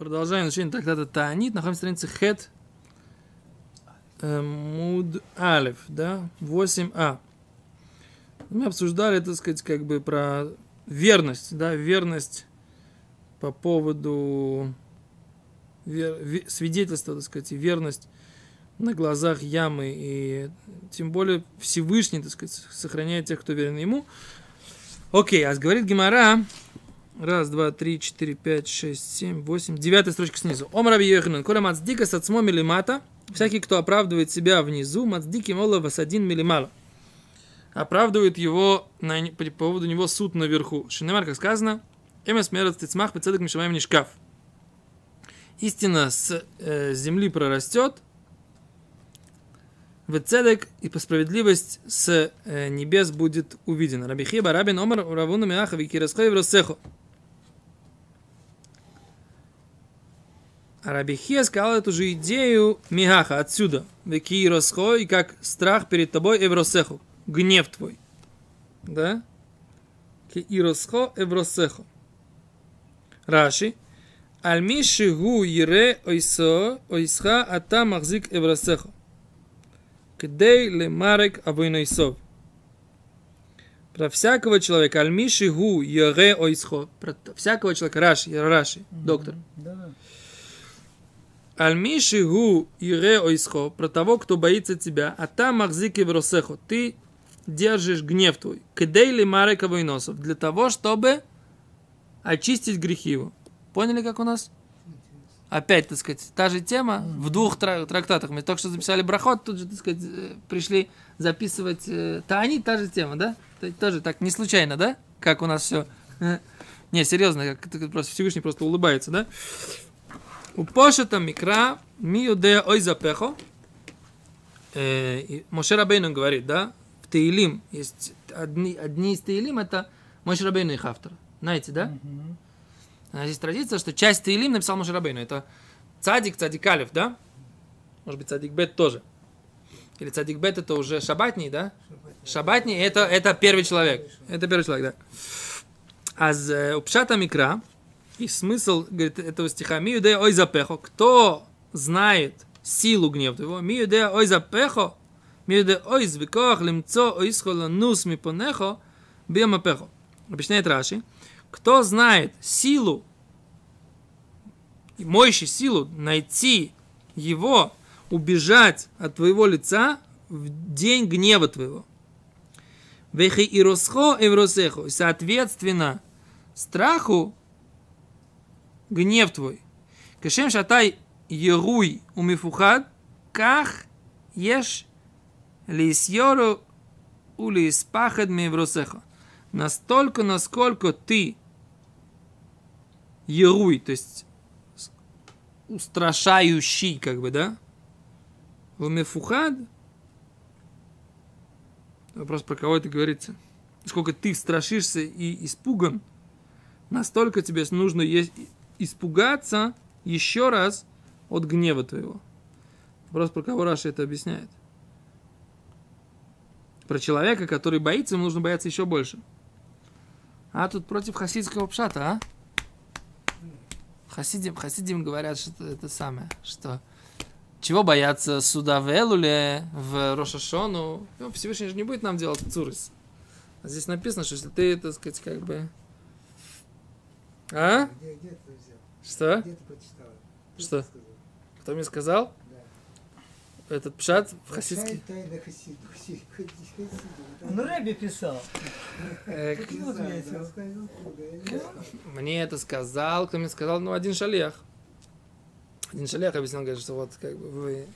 Продолжаем изучение трактата Таанит. Находимся на странице Хет э, Муд Алев, да, 8а. Мы обсуждали, так сказать, как бы про верность, да, верность по поводу вер, ве, свидетельства, так сказать, и верность на глазах ямы, и тем более Всевышний, так сказать, сохраняет тех, кто верен ему. Окей, а говорит Гимара, Раз, два, три, четыре, пять, шесть, семь, восемь. Девятая строчка снизу. Ом раби Йоханан. Коля мацдика с отцмом милимата. Всякий, кто оправдывает себя внизу, мацдики мола васадин милимала. Оправдывает его на, по поводу него суд наверху. Шинемар, как сказано, эмес мерат тицмах пецедек не шкаф. Истина с э, земли прорастет, в цедек и по справедливость с э, небес будет увидена. Рабихиба рабин омар равуна миаха викирасхой в А Рабихия сказал эту же идею Мигаха отсюда. Веки и как страх перед тобой Эвросеху. Гнев твой. Да? Ки Иросхо Эвросеху. Раши. Альмиши гу ире ойсо ойсха ата махзик Эвросеху. Кдей лемарек авойнойсов. Про всякого человека. Альмиши гу ире ойсхо. Про всякого человека. Раши. Раши. Доктор. Да. Альмиши гу ире ойсхо, про того, кто боится тебя, а там махзики в ты держишь гнев твой. Кедейли марека войносов, для того, чтобы очистить грехи его. Поняли, как у нас? Опять, так сказать, та же тема в двух трактатах. Мы только что записали брахот, тут же, так сказать, э, пришли записывать э, Таани, та же тема, да? Тоже так, не случайно, да? Как у нас все. Не, серьезно, как просто Всевышний просто улыбается, да? Пошета Микра Миюде Ойзапехо. Моше Рабейну говорит, да, в Таилим есть одни, одни из Таилим, это Моше Рабейну их автор. Знаете, да? Mm-hmm. Здесь традиция, что часть Таилим написал Моше Рабейну. Это Цадик, Цадик Алиф, да? Может быть, Цадик Бет тоже. Или Цадик Бет это уже Шабатний, да? Шабатний это, это первый человек. Это первый человек, да. А с Упшата Микра, и смысл говорит, этого стиха «Миюде ой запехо» Кто знает силу гнева твоего? «Миюде ой запехо» «Миюде ой звикох лимцо ой схола нус мипонехо» «Биомапехо» Объясняет Раши. Кто знает силу, моющий силу, найти его, убежать от твоего лица в день гнева твоего. Вехи и росхо и вросехо. Соответственно, страху гнев твой. Кашем шатай еруй умифухад, ках еш лисьору улиспахад мевросеха. Настолько, насколько ты еруй, то есть устрашающий, как бы, да? Умифухад. Вопрос, про кого это говорится. Сколько ты страшишься и испуган, настолько тебе нужно есть испугаться еще раз от гнева твоего. Вопрос, про кого Раша это объясняет. Про человека, который боится, ему нужно бояться еще больше. А тут против хасидского пшата, а? Хасидим, хасидим говорят, что это самое, что чего бояться суда в Элуле, в Рошашону? Ну, Всевышний же не будет нам делать цурис. А здесь написано, что если ты, так сказать, как бы... А? Где, где? Что? Что? Кто мне сказал? Да. Этот пшат в хасидский. Ну, Рэби писал. Э. Мне это сказал, кто мне сказал, ну, один шалех. Один шалех объяснил, говорит, что вот как бы вы...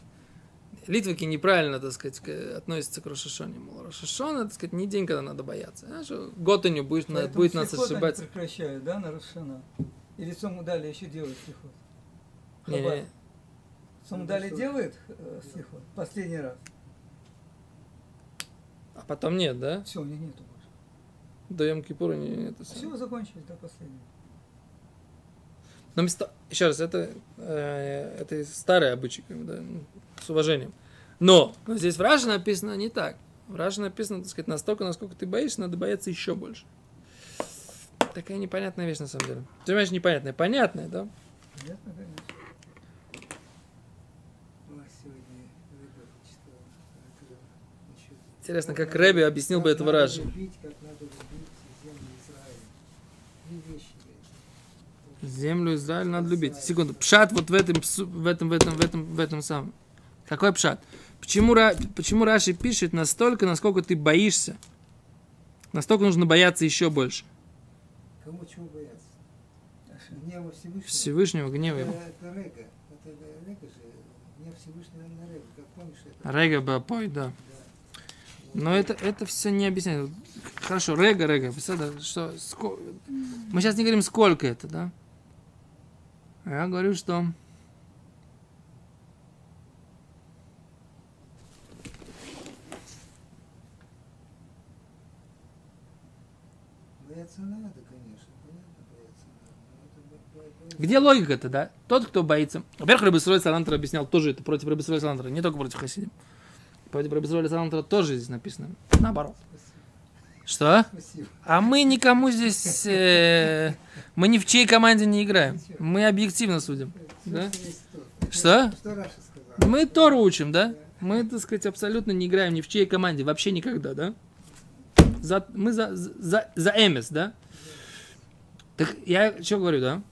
Литвики неправильно, так сказать, относятся к Рошашоне. Мол, Рошашона, так сказать, не день, когда надо бояться. А что Готаню будет, на- будет нас ошибать. прекращают, да, на Рошана? Или Сомудали еще делают слихот? Не, не. Сомудали что? делает э, слихот? Последний раз. А потом нет, да? Все, у них нету больше. До Йом Кипура не, не это. Все, закончились до последнего. Но место... Еще раз, это, э, это старый обычай, как бы, да, ну, с уважением. Но, но здесь в Раше написано не так. В Раше написано, так сказать, настолько, насколько ты боишься, надо бояться еще больше. Такая непонятная вещь, на самом деле. Ты понимаешь, непонятная. Понятная, да? Понятно, конечно. Это Интересно, как Рэби объяснил бы Как это надо выражи. любить, как надо любить землю Израиля. Надо любить. Секунду. Пшат вот в этом, в этом, в этом, в этом, в этом самом. Какой пшат? Почему, почему Раши пишет настолько, насколько ты боишься? Настолько нужно бояться еще больше. Кому чего бояться? Гнева Всевышнего. Всевышнего гнева его. это Рега. Это Рега же. Гнев Всевышнего на Рега. Как помнишь это? Рега Бапой, да. Но это, это все не объясняет. Хорошо, Рега, Рега. Что, ско- Мы сейчас не говорим, сколько это, да? Я говорю, что... Бояться надо, конечно. Понятно, бояться надо. Это Где логика-то, да? Тот, кто боится. Во-первых, Рабисроль Салантра объяснял тоже это против Рабисроль Салантра, не только против Хасидим. Против Рабисроль Салантра тоже здесь написано. Наоборот. Что? Спасибо. А мы никому здесь... э, мы ни в чьей команде не играем. Мы объективно судим. Да? Есть то. Что? Что Раша сказал? Мы Тору учим, да? Мы, так сказать, абсолютно не играем ни в чьей команде. Вообще никогда, да? За, мы за, за, за Эмес, да? Так я что говорю, да?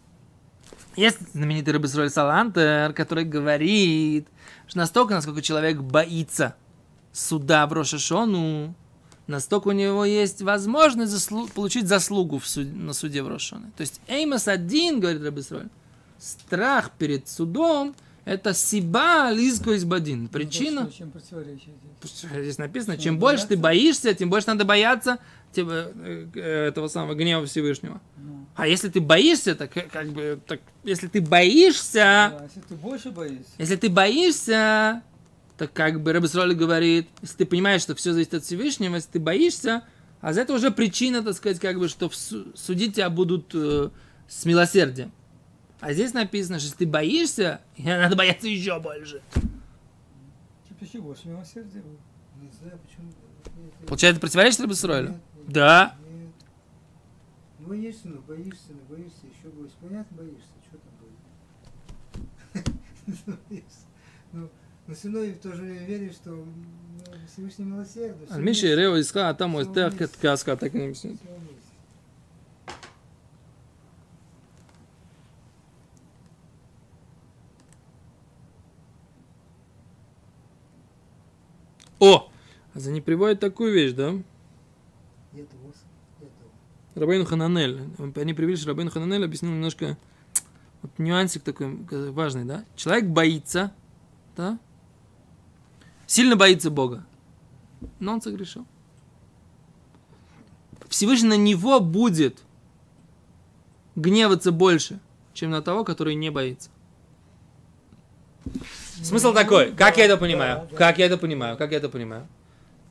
Есть знаменитый Рабисроль Салантер, который говорит, что настолько, насколько человек боится суда в Рошашону, настолько у него есть возможность заслу- получить заслугу в суд- на суде в Рошашоне. То есть Эймос один, говорит Рабисроль, страх перед судом – это сиба лизко избадин. Причина, Ну, противоречие здесь? написано, чем больше ты боишься, тем больше надо бояться тебя, э, э, этого самого гнева Всевышнего. Ну, А если ты боишься, так э, как бы, так, если ты боишься, да, если ты больше боишься, если ты боишься, так как бы Рабисроли говорит, если ты понимаешь, что все зависит от Всевышнего, если ты боишься, а за это уже причина, так сказать, как бы, что судить тебя будут э, с милосердием. А здесь написано, что если ты боишься, надо бояться еще больше. еще больше милосердия будет. Не знаю, почему. Получается, противоречит? Нет, нет, Да. Нет. Боишься, ну боишься, ну боишься, еще боишься. Понятно, боишься, что там будет? Боишься. Ну, но все равно и в то же время веришь, что ну, Всевышний милосердный. Миша Рео иска, а там вот так каска, так и написано. О! А за не приводит такую вещь, да? Рабейну Хананель. Они привели, что Рабейну Хананель объяснил немножко вот нюансик такой э, важный, да? Человек боится, да? Сильно боится Бога. Но он согрешил. Всевышний на него будет гневаться больше, чем на того, который не боится. Смысл такой, как я это понимаю? Как я это понимаю? Как я это понимаю?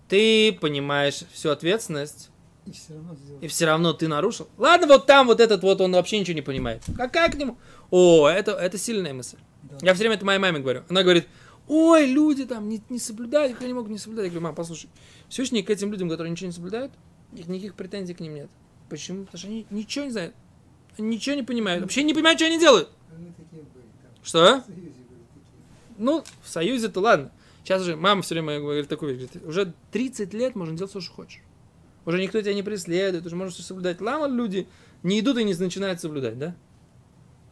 Ты понимаешь всю ответственность, И все равно и все равно ты нарушил. Ладно, вот там вот этот вот, он вообще ничего не понимает. Какая к нему? О, это, это сильная мысль. Да. Я все время это моей маме говорю. Она говорит, ой, люди там не, не соблюдают, как они могут не соблюдать. Я говорю, мам, послушай, Всевышний к этим людям, которые ничего не соблюдают, их никаких претензий к ним нет. Почему? Потому что они ничего не знают. Они ничего не понимают. Вообще не понимают, что они делают. Что? В Союзе были такие. Ну, в Союзе-то ладно. Сейчас уже мама все время говорит такую вещь. Говорит, уже 30 лет можно делать все, что хочешь. Уже никто тебя не преследует, уже можешь все соблюдать. Лама люди не идут и не начинают соблюдать, да?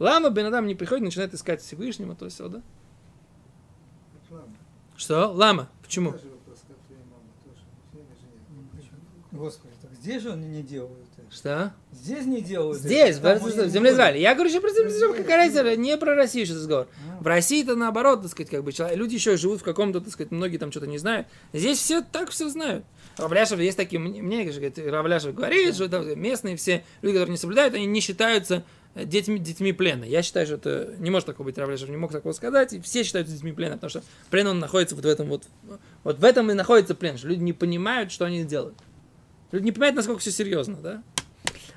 Лама Бенадам не приходит, начинает искать Всевышнего, то все, да? Ладно. Что? Лама. Почему? Же? Господи, так здесь же они не делают это. Что? Здесь не делают Здесь, в, Там в земле Израиля. Я говорю еще про землю Израиля, какая разница, не про Россию сейчас разговор. А. В России это наоборот, так сказать, как бы человек, люди еще живут в каком-то, так сказать, многие там что-то не знают. Здесь все так все знают. Равляшев есть такие, мне, мне, конечно, говорит, Равляшев говорит, что да, местные все люди, которые не соблюдают, они не считаются э, детьми, детьми плена. Я считаю, что это не может такого быть, Равляшев не мог такого сказать, и все считаются детьми плена, потому что плен, он находится вот в этом вот, вот в этом и находится плен, что люди не понимают, что они делают. Люди не понимают, насколько все серьезно, да?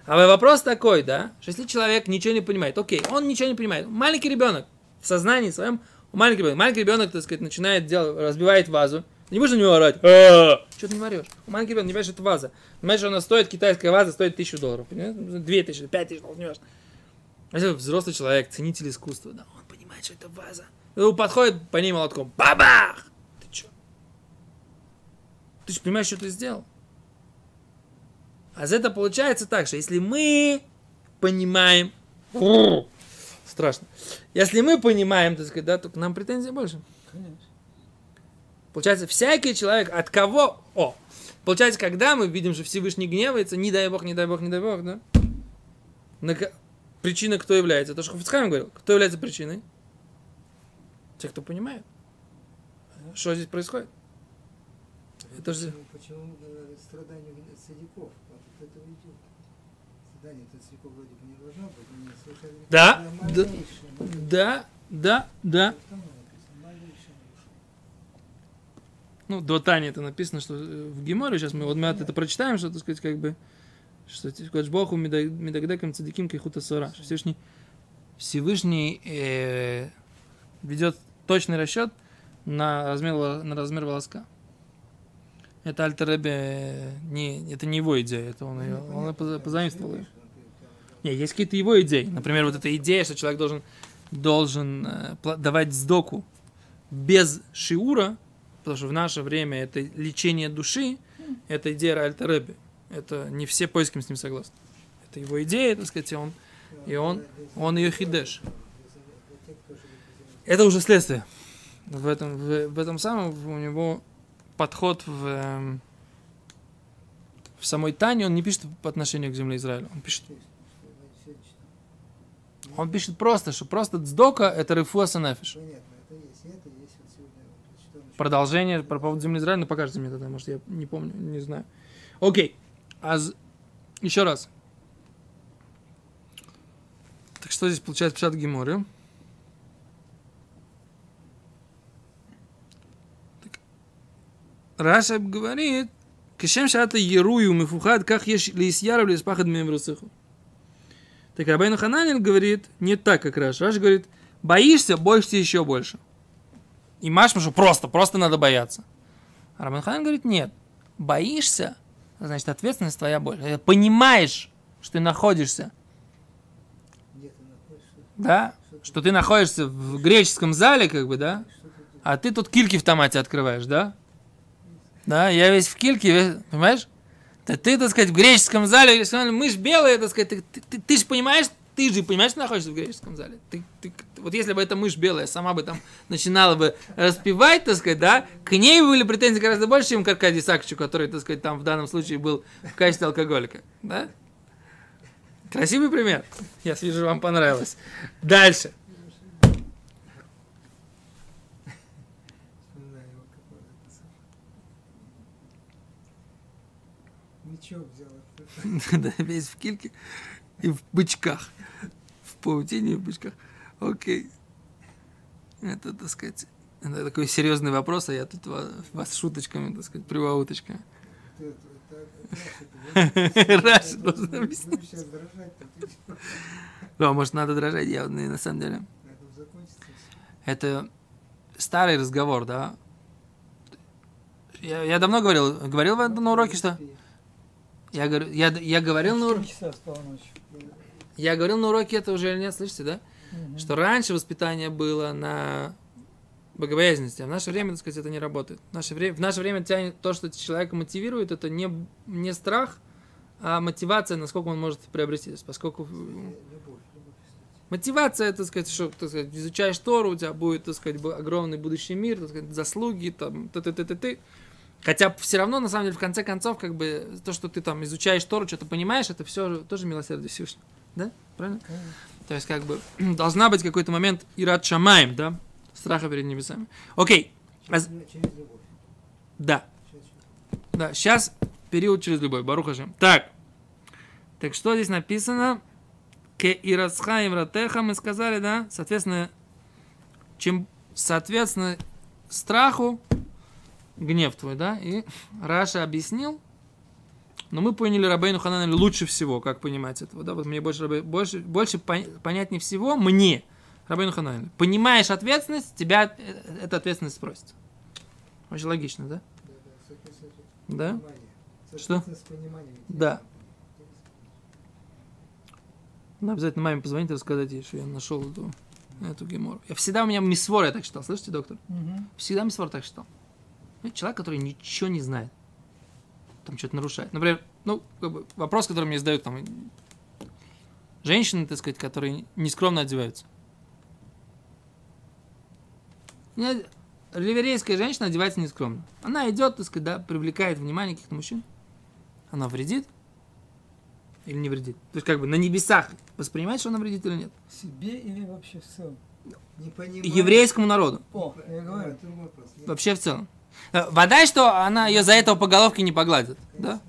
А вопрос такой, да, что если человек ничего не понимает, окей, он ничего не понимает, маленький ребенок в сознании своем, маленький ребенок, маленький ребенок, так сказать, начинает делать, разбивает вазу, не можешь на него орать, что ты не орешь? Маленький ребенок, не понимаешь, что это ваза. Понимаешь, что она стоит, китайская ваза стоит тысячу долларов, понимаешь? Две тысячи, пять тысяч долларов, не важно. Если взрослый человек, ценитель искусства, да, он понимает, что это ваза. И он подходит по ней молотком. Бабах! Ты чё? Ты же понимаешь, что ты сделал? А за это получается так, что если мы понимаем, страшно, если мы понимаем, так сказать, да, то к нам претензий больше. Конечно. Получается, всякий человек, от кого... О, получается, когда мы видим, что Всевышний гневается, не дай Бог, не дай Бог, не дай Бог, да? На Причина кто является? То, что Хафицхайм говорил. Кто является причиной? Те, кто понимает. Что здесь происходит? Это же... Почему, говорят, страдания садиков? Этого идет. От садиков вроде бы не должно быть, но не совершенно Да, да. Да, да. Ну, до Тани это написано, что э, в Геморе, сейчас мы вот мы это прочитаем, что, так сказать, как бы, что Кодж Богу Медагдекам Цадиким Кайхута Сора. Всевышний, Всевышний э, ведет точный расчет на размер, на размер волоска. Это Альтеребе, не, это не его идея, это он, ее, он позаимствовал ее. Не, есть какие-то его идеи. Например, вот эта идея, что человек должен, должен э, давать сдоку без шиура, потому что в наше время это лечение души, это идея Альта Рэбби. Это не все поиском с ним согласны. Это его идея, так сказать, и он, и он, он ее хидеш. Это уже следствие. В этом, в, в этом самом у него подход в, эм, в самой Тане, он не пишет по отношению к земле Израиля. Он пишет, он пишет просто, что просто дздока это прочитал насчет- Продолжение про поводу земли Израиля, ну покажите мне тогда, может я не помню, не знаю. Окей, а еще раз. Так что здесь получается печат Геморы? Раша говорит, Кешем шата ерую мифухад, как ешь лисьяров лиспахад мемрусыху. Так Рабейну Хананин говорит, не так, как Раш. Раш говорит, боишься, боишься еще больше. И Машма, что просто, просто надо бояться. А Рабейну Хананин говорит, нет, боишься, значит, ответственность твоя больше. Понимаешь, что ты находишься, да, что ты находишься в греческом зале, как бы, да, а ты тут кильки в томате открываешь, да? Да, я весь в кильке, весь- понимаешь? Да ты, так сказать, в греческом зале, зале, мышь белая, так сказать, ты, ты, ты, ты же понимаешь, ты же понимаешь, что находишься в греческом зале. Ты, ты, вот если бы эта мышь белая сама бы там начинала бы распевать, так сказать, да, к ней были претензии гораздо больше, чем к Аркадию Сакчу, который, так сказать, там в данном случае был в качестве алкоголика, да? Красивый пример. Я вижу, вам понравилось. Дальше. Вспоминаю его, какой это самый. Мечом взял. это. Да, весь в кильке и в бычках. В паутине и в бычках. Окей. Это, так сказать, это такой серьезный вопрос, а я тут ва- вас шуточками, так сказать, это- должна будешь объяснить. Ну, а может, надо дрожать явно, и на самом деле. Это старый разговор, да? Я, я давно говорил, говорил на уроке, что... Я, говорю, я, я говорил на уроке, я говорил на уроке это уже или нет, слышите, да? Мгм. что раньше воспитание было на богобоязненности, а в наше время, так сказать, это не работает. В наше время, в наше время тянет то, что человека мотивирует, это не, не страх, а мотивация, насколько он может приобрести. Поскольку Любовь, кстати. мотивация, так сказать, что так сказать, изучаешь Тору, у тебя будет, так сказать, огромный будущий мир, так сказать, заслуги, там, ты ты ты ты ты Хотя все равно, на самом деле, в конце концов, как бы, то, что ты там изучаешь Тору, что-то понимаешь, это все тоже милосердие Всевышнего. Да? Правильно? Конечно. То есть, как бы, должна быть какой-то момент ират шамаем, да? Страха перед небесами. Окей. А Через через любовь. Да, Через- да. Сейчас период через любовь. Барухашем. Так. Так что здесь написано? Ке ирасхаим ратеха мы сказали, да? Соответственно, чем, соответственно, страху гнев твой, да? И Раша объяснил, но мы поняли Рабейну Хананелю лучше всего, как понимать этого, да? Вот мне больше, больше, больше пон- понятнее всего мне, Рабейну Хананелю. Понимаешь ответственность, тебя э, эта ответственность спросит. Очень логично, да? Да, да. Что? Да. Надо обязательно маме позвонить и рассказать ей, что я нашел эту, эту гемору. Я всегда у меня мисвор я так считал. Слышите, доктор? Мгм. Всегда мисвор так считал. Ну, Человек, который ничего не знает. Там что-то нарушает. Например, ну, как бы, вопрос, который мне задают там женщины, так сказать, которые нескромно одеваются. Ливерейская женщина одевается нескромно. Она идет, так сказать, да, привлекает внимание каких-то мужчин. Она вредит или не вредит? То есть, как бы на небесах воспринимать, что она вредит или нет? Себе или вообще в целом? Не понимаю. Еврейскому народу. О, я говорю. Это вопрос. Я- Вообще в целом. Э, Вода, что она ее за этого по головке не погладит. Да?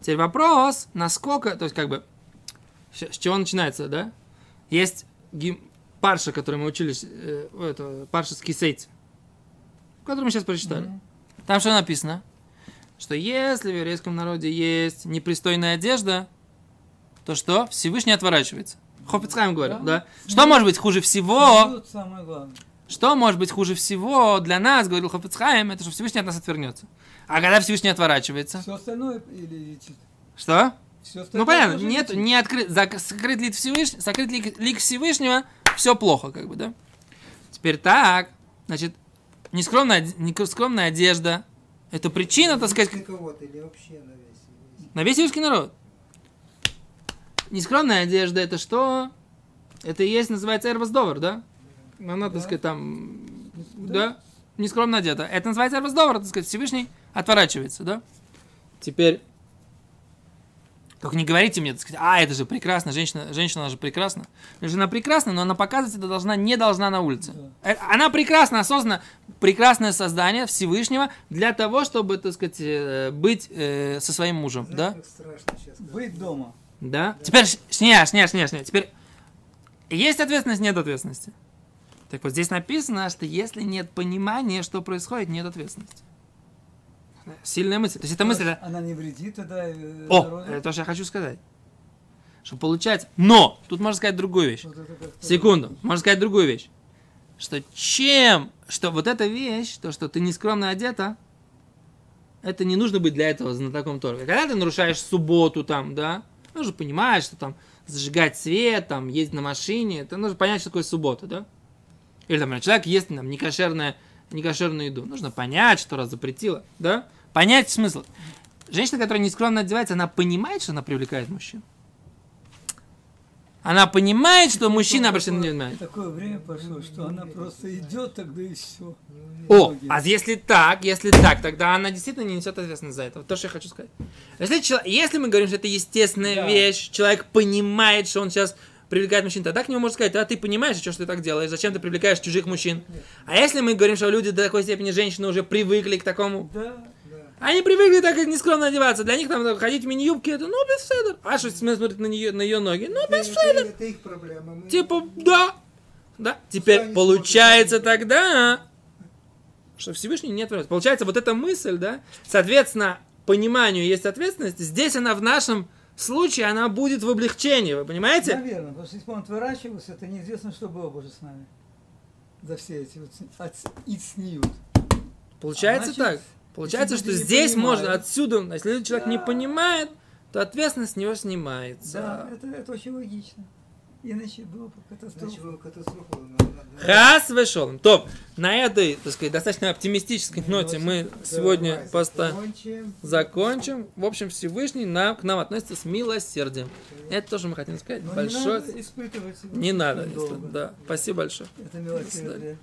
Теперь вопрос, насколько, то есть как бы, с чего начинается, да? Есть гим- парша, который мы учились, э, это, парша с кисейцем, который мы сейчас прочитали. Мгм. Там что написано? Что если в еврейском народе есть непристойная одежда, то что? Всевышний отворачивается. Хофицхайм говорил, да? Да. Что может быть хуже всего? Что может быть хуже всего для нас, говорил Хофицхайм, это что Всевышний от нас отвернется. А когда Всевышний отворачивается? Все остальное или летит? Что? Все остальное Ну понятно, нет, летит. не открыт, зак- сокрыт лик Всевышнего, сокрыт лик, лик Всевышнего, все плохо, как бы, да? Теперь так, значит, нескромная, нескромная одежда, это причина, так сказать, кого-то или вообще на весь. на весь еврейский народ. Нескромная одежда, это что? Это и есть, называется эрбасдовар, да? Она, так Да. сказать, там, да, нескромно одета. Это называется эрбасдовар, так сказать, Всевышний отворачивается, да? Теперь, только не говорите мне, так сказать, а, это же прекрасно, женщина, женщина она же прекрасна. Жена прекрасна, но она показывать это должна, не должна на улице. Э, Она прекрасна, осознанно, прекрасное создание Всевышнего для того, чтобы, так сказать, э, быть э, со своим мужем, Знаешь, да? как страшно сейчас. Быть дома. Да. Теперь, ш- шня, шня, шня, шня. Теперь, есть ответственность, нет ответственности. Так вот, здесь написано, что если нет понимания, что происходит, нет ответственности. Сильная мысль. То есть это мысль... Она не вредит тогда э, О, это то, что я хочу сказать. Что получается... Но! Тут можно сказать другую вещь. Вот Секунду. Можно сказать другую вещь. Что чем... Что вот эта вещь, то, что ты нескромно одета, это не нужно быть для этого знатоком Торы. Когда ты нарушаешь субботу там, да, нужно понимать, что там зажигать свет, там, ездить на машине, это нужно понять, что такое суббота, да? Или там, человек ест там некошерное, некошерную еду. Нужно понять, что раз запретила, да? Понять смысл. Женщина, которая нескромно одевается, она понимает, что она привлекает мужчин. Она понимает, что мужчина обращает на нее внимание. Такое время пошло, что она просто идет тогда и все. О, а если так, если так, тогда она действительно не несет ответственность за это. Вот то, что я хочу сказать. Если, если мы говорим, что это естественная Да. вещь, человек понимает, что он сейчас привлекает мужчин, тогда к нему можно сказать, а ты понимаешь, что, ты так делаешь, зачем ты привлекаешь чужих мужчин? А если мы говорим, что люди до такой степени женщины уже привыкли к такому, Да. Они привыкли так нескромно одеваться, для них там так, ходить в мини-юбке, это ну без седер. А что смотрит на нее, на ее ноги, ну без седер. это их проблема. Мы- Типа, да. Да. Теперь получается смотрят. тогда, что Всевышний нет ответственности. Получается, вот эта мысль, да, соответственно, пониманию есть ответственность. Здесь она в нашем случае, она будет в облегчении, вы понимаете? Наверное, потому что если бы он отворачивался, это неизвестно, что было бы уже с нами. За все эти вот от- ицниют. Получается А значит, так. Получается, что не здесь понимают- можно отсюда, если человек не Да. понимает, то ответственность с него снимается. Да, это, это очень логично. Иначе было бы катастрофа. катастрофу. надо- надо- Хас вышел. Топ. На этой, так сказать, достаточно оптимистической Ну, ноте мы сегодня поставим. закончим. закончим. В общем, Всевышний нам, к нам относится с милосердием. Это тоже мы хотим сказать. Но не Большое. надо испытывать. Не надо. Да. Спасибо большое. Это милосердие.